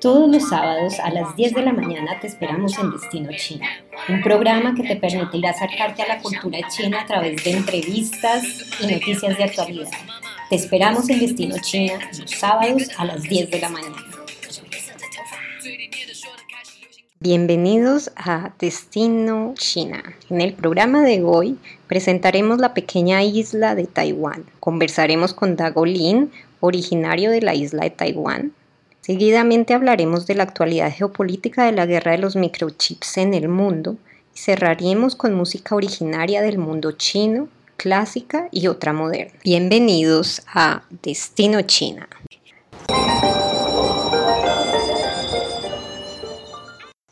Todos los sábados a las 10 de la mañana te esperamos en Destino China, un programa que te permitirá acercarte a la cultura china a través de entrevistas y noticias de actualidad. Te esperamos en Destino China los sábados a las 10 de la mañana. Bienvenidos a Destino China. En el programa de hoy presentaremos la pequeña isla de Taiwán. Conversaremos con Dago Lin, originario de la isla de Taiwán. Seguidamente hablaremos de la actualidad geopolítica de la guerra de los microchips en el mundo y cerraremos con música originaria del mundo chino, clásica y otra moderna. Bienvenidos a Destino China.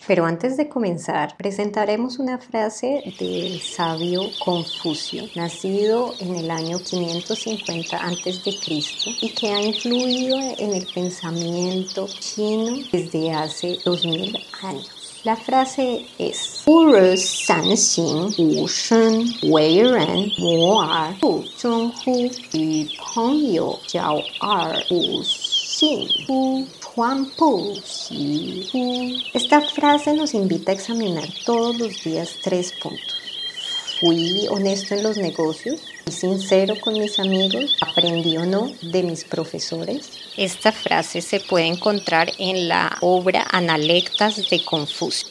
Pero antes de comenzar, presentaremos una frase del sabio Confucio, nacido en el año 550 a.C. y que ha influido en el pensamiento chino desde hace 2000 años. La frase es Hu esta frase nos invita a examinar todos los días tres puntos. Fui honesto en los negocios, fui sincero con mis amigos, aprendí o no de mis profesores. Esta frase se puede encontrar en la obra Analectas de Confucio.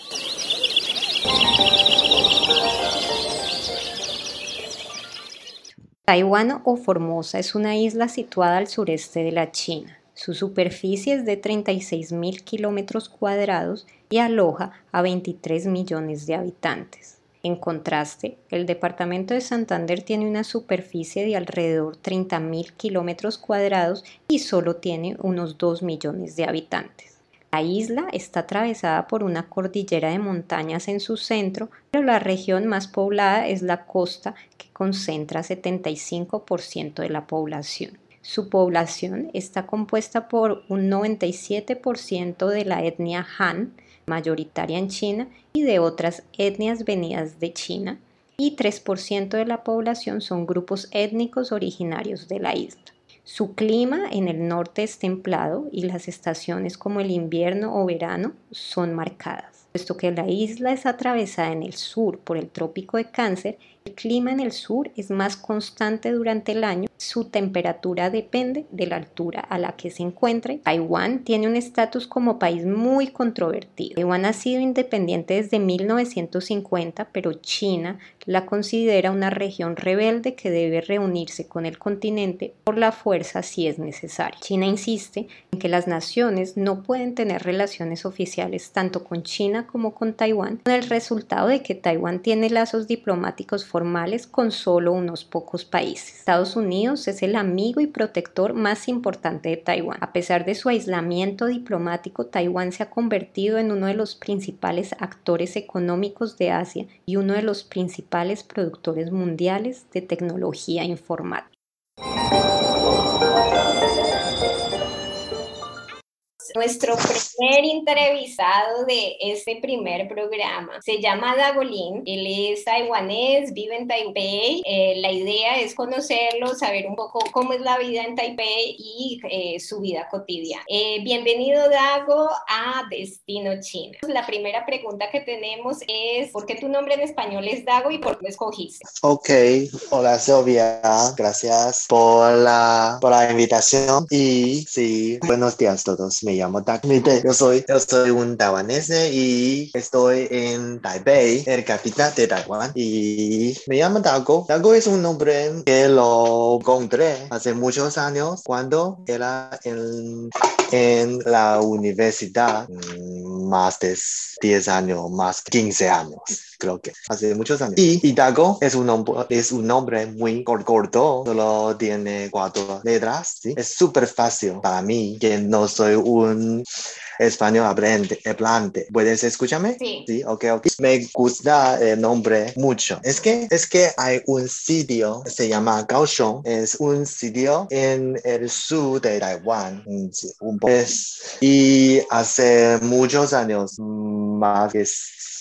Taiwán o Formosa es una isla situada al sureste de la China. Su superficie es de 36.000 kilómetros cuadrados y aloja a 23 millones de habitantes. En contraste, el departamento de Santander tiene una superficie de alrededor 30.000 kilómetros cuadrados y solo tiene unos 2 millones de habitantes. La isla está atravesada por una cordillera de montañas en su centro, pero la región más poblada es la costa que concentra 75% de la población. Su población está compuesta por un 97% de la etnia Han, mayoritaria en China, y de otras etnias venidas de China, y 3% de la población son grupos étnicos originarios de la isla. Su clima en el norte es templado y las estaciones como el invierno o verano son marcadas. Puesto que la isla es atravesada en el sur por el trópico de Cáncer, clima en el sur es más constante durante el año su temperatura depende de la altura a la que se encuentre. Taiwán tiene un estatus como país muy controvertido. Taiwán ha sido independiente desde 1950, pero China la considera una región rebelde que debe reunirse con el continente por la fuerza si es necesario. China insiste en que las naciones no pueden tener relaciones oficiales tanto con China como con Taiwán, con el resultado de que Taiwán tiene lazos diplomáticos con solo unos pocos países. Estados Unidos es el amigo y protector más importante de Taiwán. A pesar de su aislamiento diplomático, Taiwán se ha convertido en uno de los principales actores económicos de Asia y uno de los principales productores mundiales de tecnología informática. Nuestro primer entrevistado de este primer programa se llama Dagolin. Él es taiwanés, vive en Taipei. Eh, la idea es conocerlo, saber un poco cómo es la vida en Taipei y eh, su vida cotidiana. Eh, bienvenido, Dago, a Destino China. La primera pregunta que tenemos es: ¿por qué tu nombre en español es Dago y por qué lo escogiste? Ok, hola Silvia, gracias por la, por la invitación. Y sí, buenos días a todos llamo Yo soy, yo soy un taiwanés y estoy en Taipei, el capital de Taiwán. Y me llamo Dago. Dago es un nombre que lo encontré hace muchos años cuando era en, en la universidad, mm, más de 10 años, más 15 años creo que hace muchos años. Y, Dago es un, nombre, es un nombre muy corto, solo tiene cuatro letras, ¿sí? Es súper fácil para mí, que no soy un español hablante, hablante. ¿Puedes escucharme? Sí. Sí, ok, ok. Me gusta el nombre mucho. Es que, es que hay un sitio, se llama Kaohsiung, es un sitio en el sur de Taiwán, un y hace muchos años, más que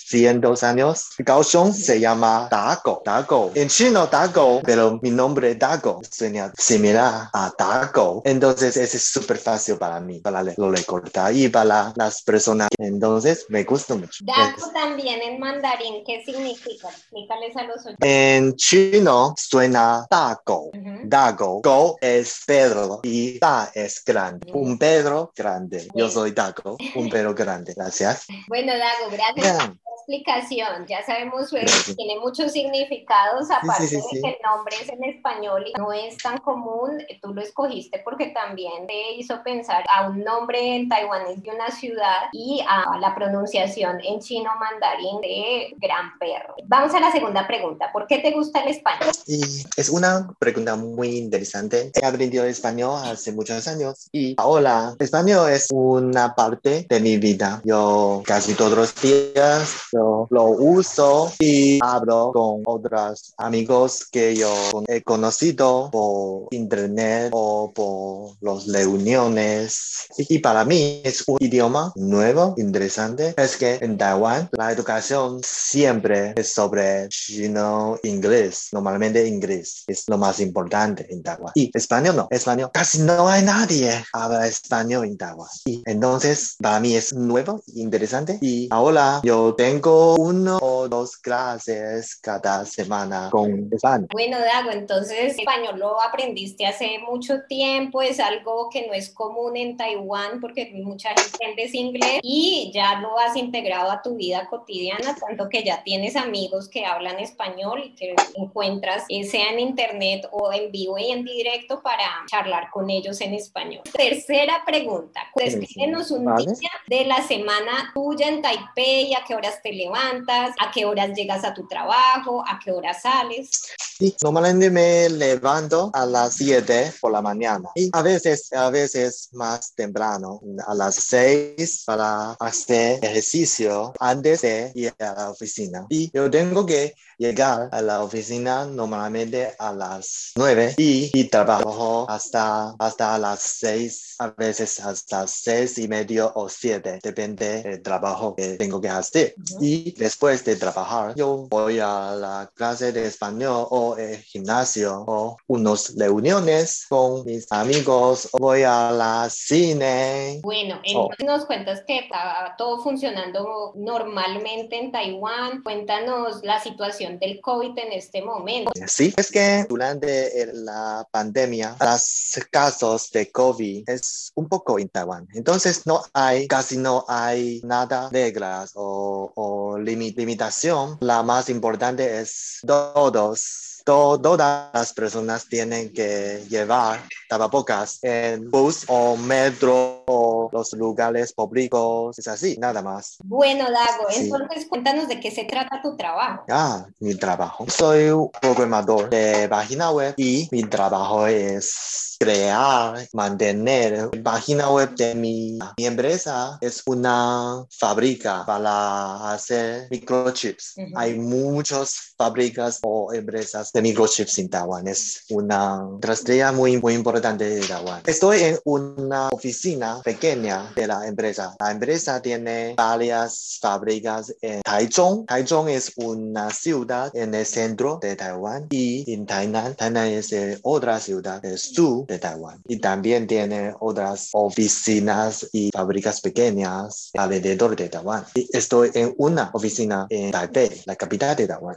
cientos años. Kaohsiung se llama Dago, Dago. En chino Dago, pero mi nombre Dago suena similar a Dago. Entonces es súper fácil para mí, para lo recordar y para las personas. Entonces me gusta mucho. Dago también en mandarín, ¿qué significa? Explícales a los oyentes. En chino suena Dago. Dago. Go es Pedro y Da es grande. Un Pedro grande. Yo soy Dago, un Pedro grande. Gracias. Bueno, Dago, gracias explicación. Ya sabemos que tiene muchos significados, aparte de que el nombre es en español y no es tan común. Tú lo escogiste porque también te hizo pensar a un nombre en taiwanés de una ciudad y a la pronunciación en chino mandarín de gran perro. Vamos a la segunda pregunta. ¿Por qué te gusta el español? Y es una pregunta muy interesante. He aprendido español hace muchos años y ahora español es una parte de mi vida. Yo casi todos los días lo uso y hablo con otros amigos que yo he conocido por internet o por las reuniones. Y para mí es un idioma nuevo, interesante. Es que en Taiwán la educación siempre es sobre chino, inglés, normalmente inglés es lo más importante en Taiwán. Y español no, español casi no hay nadie habla español en Taiwán. Y entonces para mí es nuevo, interesante. Y ahora yo tengo uno o dos clases cada semana con español. Bueno, Dago, entonces español lo aprendiste hace mucho tiempo, es algo que no es común en Taiwán porque mucha gente entiende inglés y ya lo has integrado a tu vida cotidiana, tanto que ya tienes amigos que hablan español y que encuentras, eh, sea en internet o en vivo y en directo, para charlar con ellos en español. Tercera pregunta, escríbenos un día de la semana tuya en Taipei, a qué horas te levantas, a qué horas llegas a tu trabajo, a qué horas sales. Sí, normalmente me levanto a las 7 por la mañana y a veces, a veces más temprano, a las 6 para hacer ejercicio antes de ir a la oficina. Y yo tengo que llegar a la oficina normalmente a las 9 y, y trabajo hasta, hasta las 6, a veces hasta 6 y medio o 7, depende del trabajo que tengo que hacer. Y después de trabajar, yo voy a la clase de español o el gimnasio o unas reuniones con mis amigos, o voy a la cine. Bueno, entonces nos cuentas que está todo funcionando normalmente en Taiwán. Cuéntanos la situación del COVID en este momento. Sí, es que durante la pandemia, los casos de COVID es un poco en Taiwán. Entonces no hay, casi no hay nada reglas o, o limitación. La más importante es todos todas las personas tienen que llevar tapabocas en bus o metro o los lugares públicos. Es así, nada más. Bueno, Dago, entonces cuéntanos de qué se trata tu trabajo. Ah, mi trabajo. Soy programador de página web y mi trabajo es crear, mantener página web de mi, mi empresa. Es una fábrica para hacer microchips. Hay muchas fábricas o empresas de microchips en Taiwán. Es una estrella muy, muy importante de Taiwán. Estoy en una oficina pequeña de la empresa. La empresa tiene varias fábricas en Taichung. Taichung es una ciudad en el centro de Taiwán y en Tainan. Tainan es otra ciudad del sur de Taiwán. Y también tiene otras oficinas y fábricas pequeñas alrededor de Taiwán. Estoy en una oficina en Taipei, la capital de Taiwán.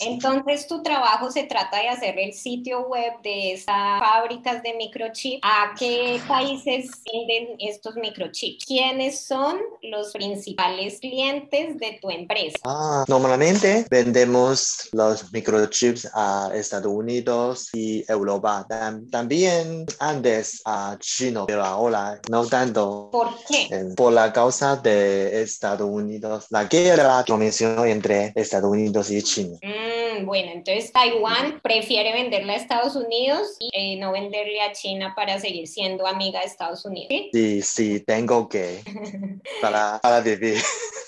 Entonces tu trabajo se trata de hacer el sitio web de estas fábricas de microchips. ¿A qué países venden estos microchips? ¿Quiénes son los principales clientes de tu empresa? Ah, normalmente vendemos los microchips a Estados Unidos y Europa. También antes a China, pero ahora no tanto. ¿Por qué? Por la causa de Estados Unidos, la guerra que entre Estados Unidos y China. Mm, bueno, entonces Taiwán prefiere venderle a Estados Unidos y eh, no venderle a China para seguir siendo amiga de Estados Unidos. Sí, sí, tengo que para, para vivir.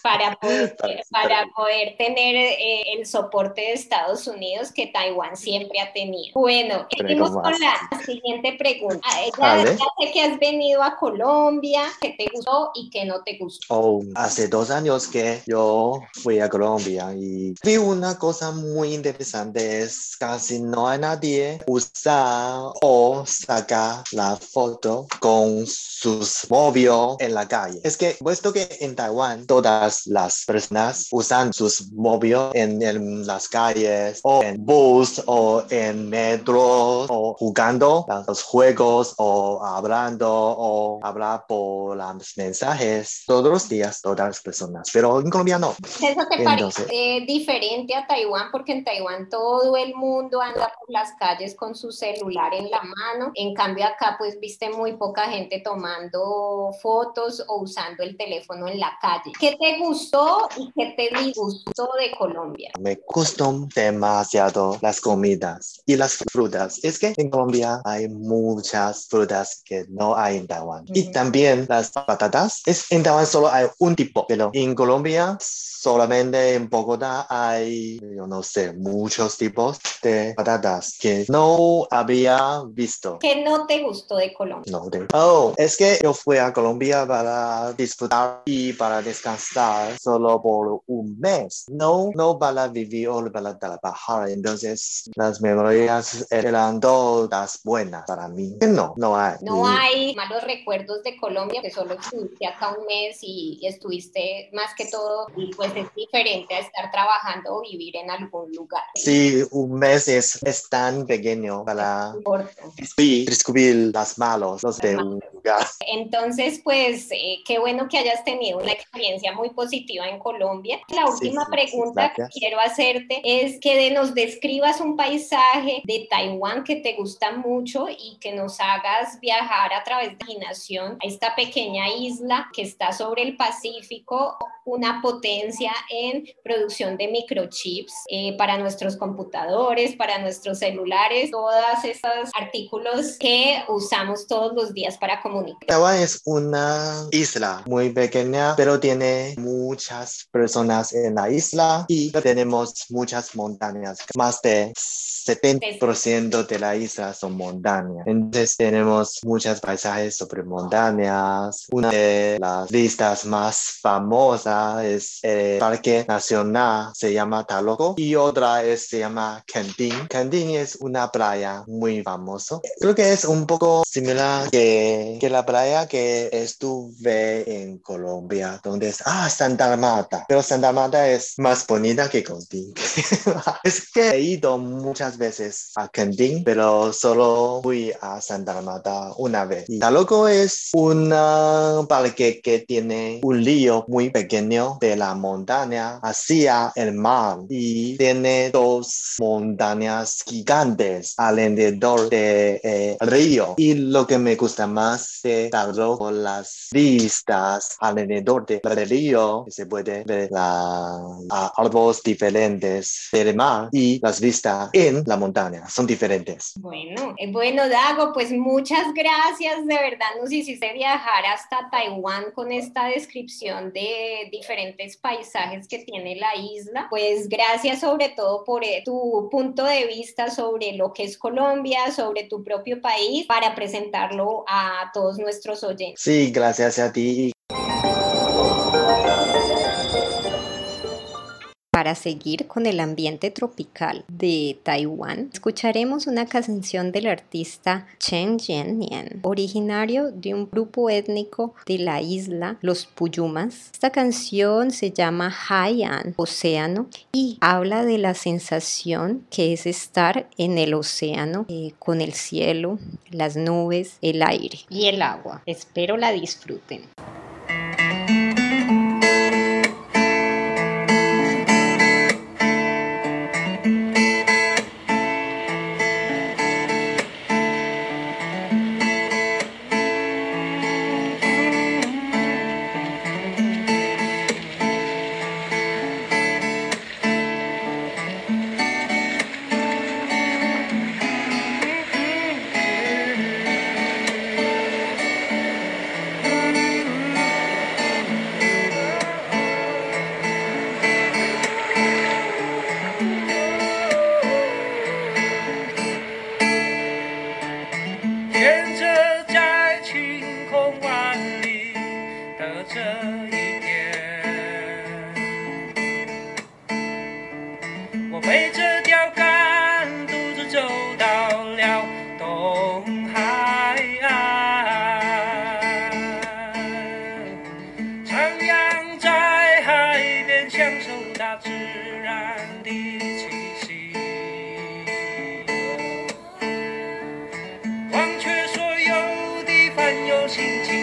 para poder, para poder tener eh, el soporte de Estados Unidos que Taiwán siempre ha tenido. Bueno, seguimos con la siguiente pregunta. Ya, ya, sé que has venido a Colombia, que te gustó y que no te gustó. Oh, hace dos años que yo fui a Colombia y vi una cosa muy interesante, es casi no hay nadie usa o saca la foto con sus móviles en la calle. Es que puesto que en Taiwán todas las personas usan sus móviles en, en, las calles o en bus o en metro o jugando los juegos o hablando o hablar por los mensajes todos los días todas las personas, pero en Colombia no. ¿Eso te parece diferente a Taiwán? Porque en Taiwán todo el mundo anda por las calles con su celular en la mano, en cambio acá pues viste muy poca gente tomando fotos o usando el teléfono en la calle. ¿Qué te gustó y qué te disgustó de Colombia? Me gustan demasiado las comidas y las frutas. Es que en Colombia hay muchas frutas que no hay en Taiwán. Y también las patatas. Es, en Taiwán solo hay un tipo, pero en Colombia solamente en Bogotá hay, yo no sé, muchos tipos de patatas que no había visto. ¿Qué no te gustó de Colombia? No, de... Oh, es que yo fui a Colombia para disfrutar y para descansar solo por un mes. No, no para vivir o para trabajar. Entonces, las memorias eran todas buenas para mí. No, no hay. No hay malos recuerdos de Colombia, que solo estuviste acá un mes y estuviste más que todo y pues es diferente a estar trabajando o vivir en algún lugar. Sí, un mes es, es tan pequeño para descubrir las malos los de un lugar. Entonces, pues, eh, qué bueno que hayas tenido una experiencia muy positiva en Colombia. La última pregunta que quiero hacerte es que nos describas un paisaje de Taiwán que te gusta mucho y que nos hagas viajar a través de la imaginación a esta pequeña isla que está sobre el Pacífico, una potencia en producción de microchips eh, para nuestros computadores, para nuestros celulares, todos esos artículos que usamos todos los días para comunicar. Taiwán es una isla muy pequeña, pero tiene muchas personas en la isla y tenemos muchas montañas, más de 70% de la isla son montañas. Entonces tenemos muchos paisajes sobre montañas. Una de las vistas más famosas es el Parque Nacional, se llama Taloco, es, se llama Kenting. Kenting es una playa muy famosa. Creo que es un poco similar que, que la playa que estuve en Colombia, donde es, ah, Santa Marta. Pero Santa Marta es más bonita que Kenting. es que he ido muchas veces a Kenting, pero solo fui a Santa Marta una vez. Y Taloco es un parque que tiene un río muy pequeño de la montaña hacia el mar y tiene dos montañas gigantes alrededor del de, eh, río. Y lo que me gusta más de Taloco las vistas alrededor del río, se puede ver la, árboles diferentes del mar y las vistas en la montaña, son diferentes. Bueno, eh, bueno, Dago, pues muchas gracias, de verdad nos hiciste viajar hasta Taiwán con esta descripción de diferentes paisajes que tiene la isla. Pues gracias sobre todo por eh, tu punto de vista sobre lo que es Colombia, sobre tu propio país, para presentarlo a todos nuestros oyentes. Sí, gracias a ti Para seguir con el ambiente tropical de Taiwán, escucharemos una canción del artista Chen Jiannian, originario de un grupo étnico de la isla, los Puyumas. Esta canción se llama Haiyan, océano, y habla de la sensación que es estar en el océano eh, con el cielo, las nubes, el aire y el agua. Espero la disfruten. 静静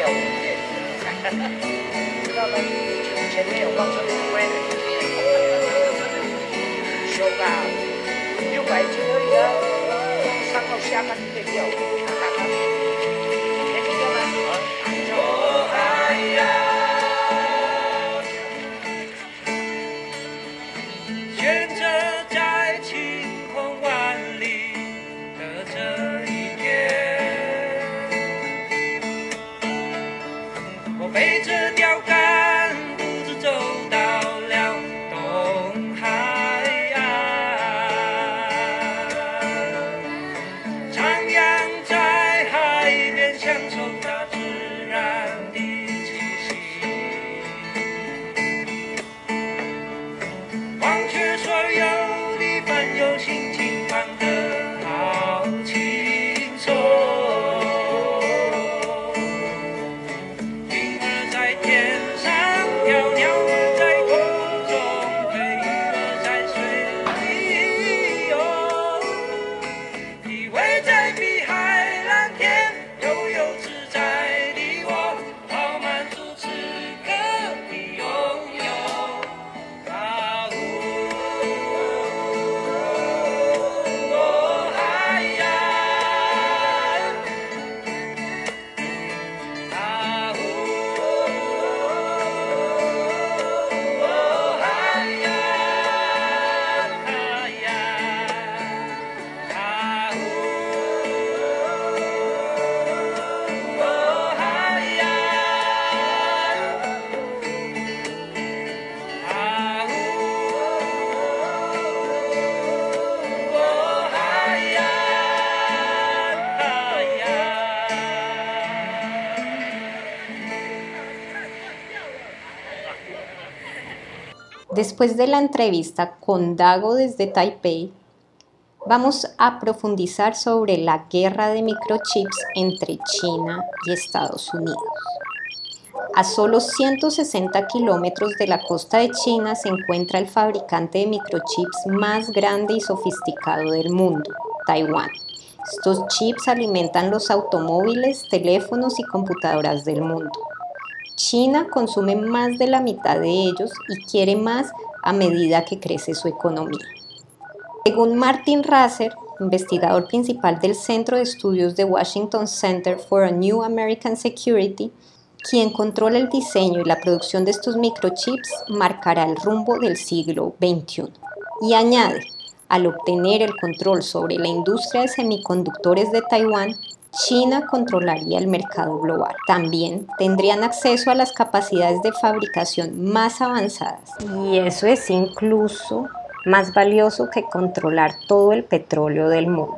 没有，知道吗？前面有放出龟的，修吧，六百斤而已啊，三个虾干就可以钓。Después de la entrevista con Dago desde Taipei, vamos a profundizar sobre la guerra de microchips entre China y Estados Unidos. A solo 160 kilómetros de la costa de China se encuentra el fabricante de microchips más grande y sofisticado del mundo, Taiwán. Estos chips alimentan los automóviles, teléfonos y computadoras del mundo. China consume más de la mitad de ellos y quiere más a medida que crece su economía. Según Martin Rasser, investigador principal del Centro de Estudios de Washington Center for a New American Security, quien controla el diseño y la producción de estos microchips marcará el rumbo del siglo XXI. Y añade, al obtener el control sobre la industria de semiconductores de Taiwán, China controlaría el mercado global. También tendrían acceso a las capacidades de fabricación más avanzadas. Y eso es incluso más valioso que controlar todo el petróleo del mundo.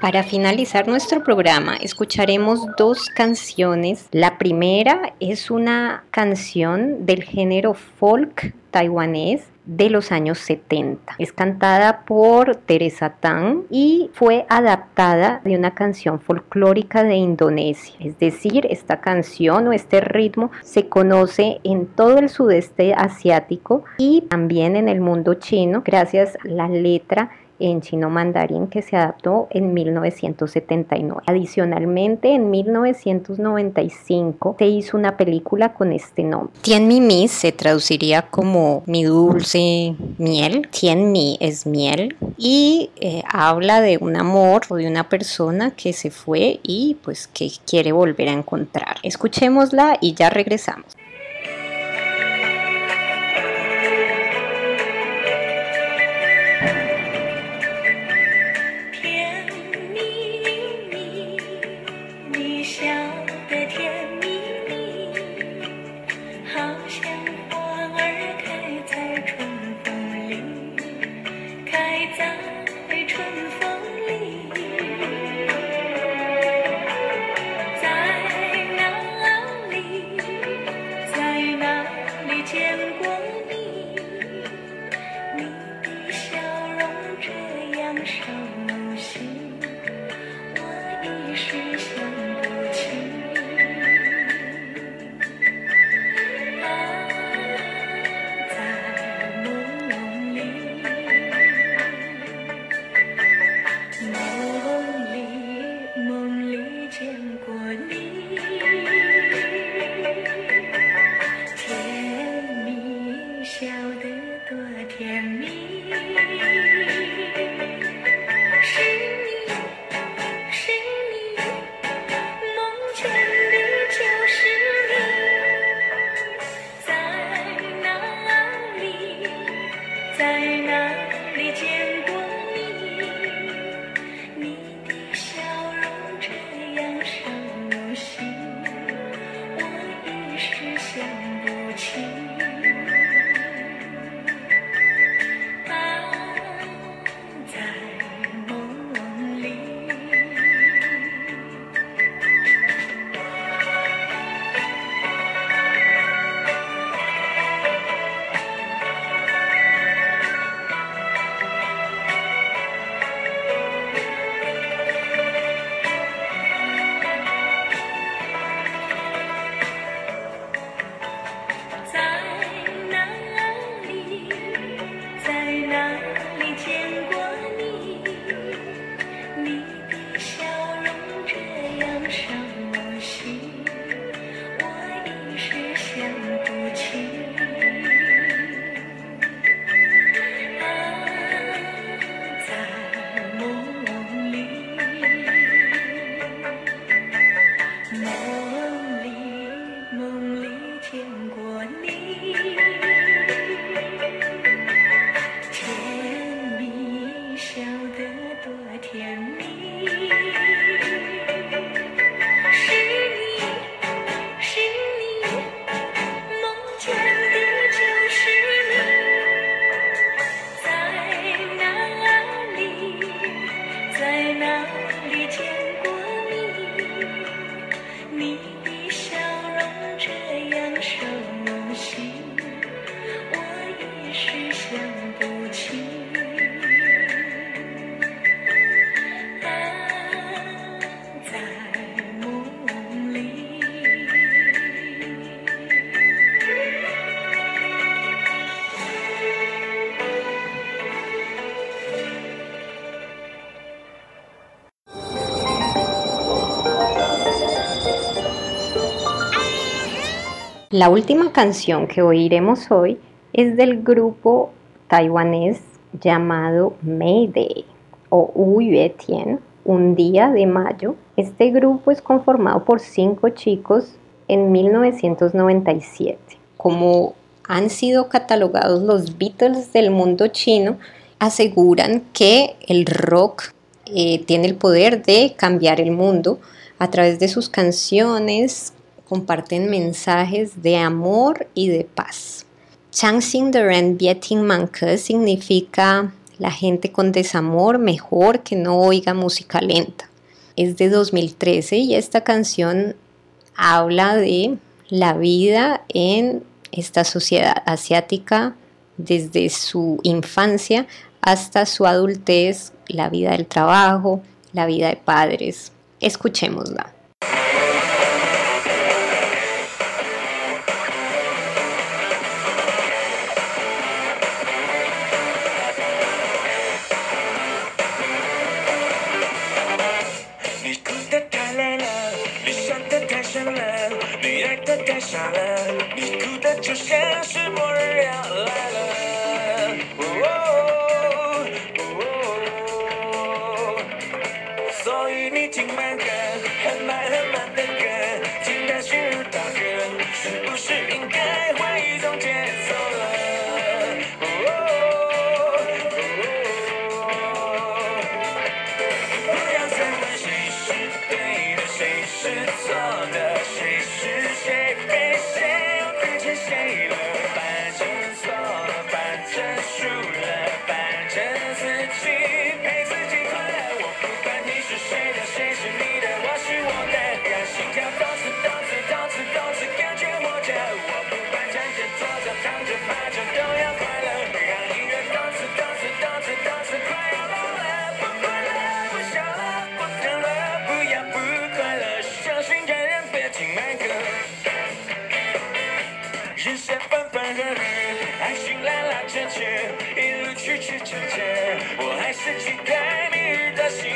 Para finalizar nuestro programa, escucharemos dos canciones. La primera es una canción del género folk taiwanés de los años 70. Es cantada por Teresa Tang y fue adaptada de una canción folclórica de Indonesia. Es decir, esta canción o este ritmo se conoce en todo el sudeste asiático y también en el mundo chino gracias a la letra en chino mandarín que se adaptó en 1979. Adicionalmente, en 1995 se hizo una película con este nombre. Tien Mi Mi se traduciría como mi dulce miel. Tien Mi es miel y eh, habla de un amor o de una persona que se fue y pues que quiere volver a encontrar. Escuchémosla y ya regresamos. 开在春风 La última canción que oiremos hoy es del grupo taiwanés llamado Mayday o Wu Tien, un día de mayo. Este grupo es conformado por cinco chicos en 1997. Como han sido catalogados los Beatles del mundo chino, aseguran que el rock eh, tiene el poder de cambiar el mundo a través de sus canciones, comparten mensajes de amor y de paz. Changxing de Ren Bieting Manke significa la gente con desamor mejor que no oiga música lenta. Es de 2013 y esta canción habla de la vida en esta sociedad asiática desde su infancia hasta su adultez, la vida del trabajo, la vida de padres. Escuchémosla. 听慢歌人生分分合合爱情拉拉扯扯一路曲曲折折我还是期待明日的新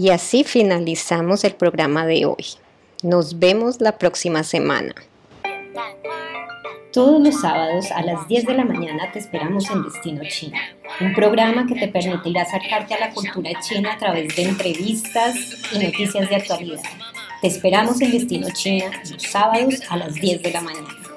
Y así finalizamos el programa de hoy. Nos vemos la próxima semana. Todos los sábados a las 10 de la mañana te esperamos en Destino China, un programa que te permitirá acercarte a la cultura china a través de entrevistas y noticias de actualidad. Te esperamos en Destino China los sábados a las 10 de la mañana.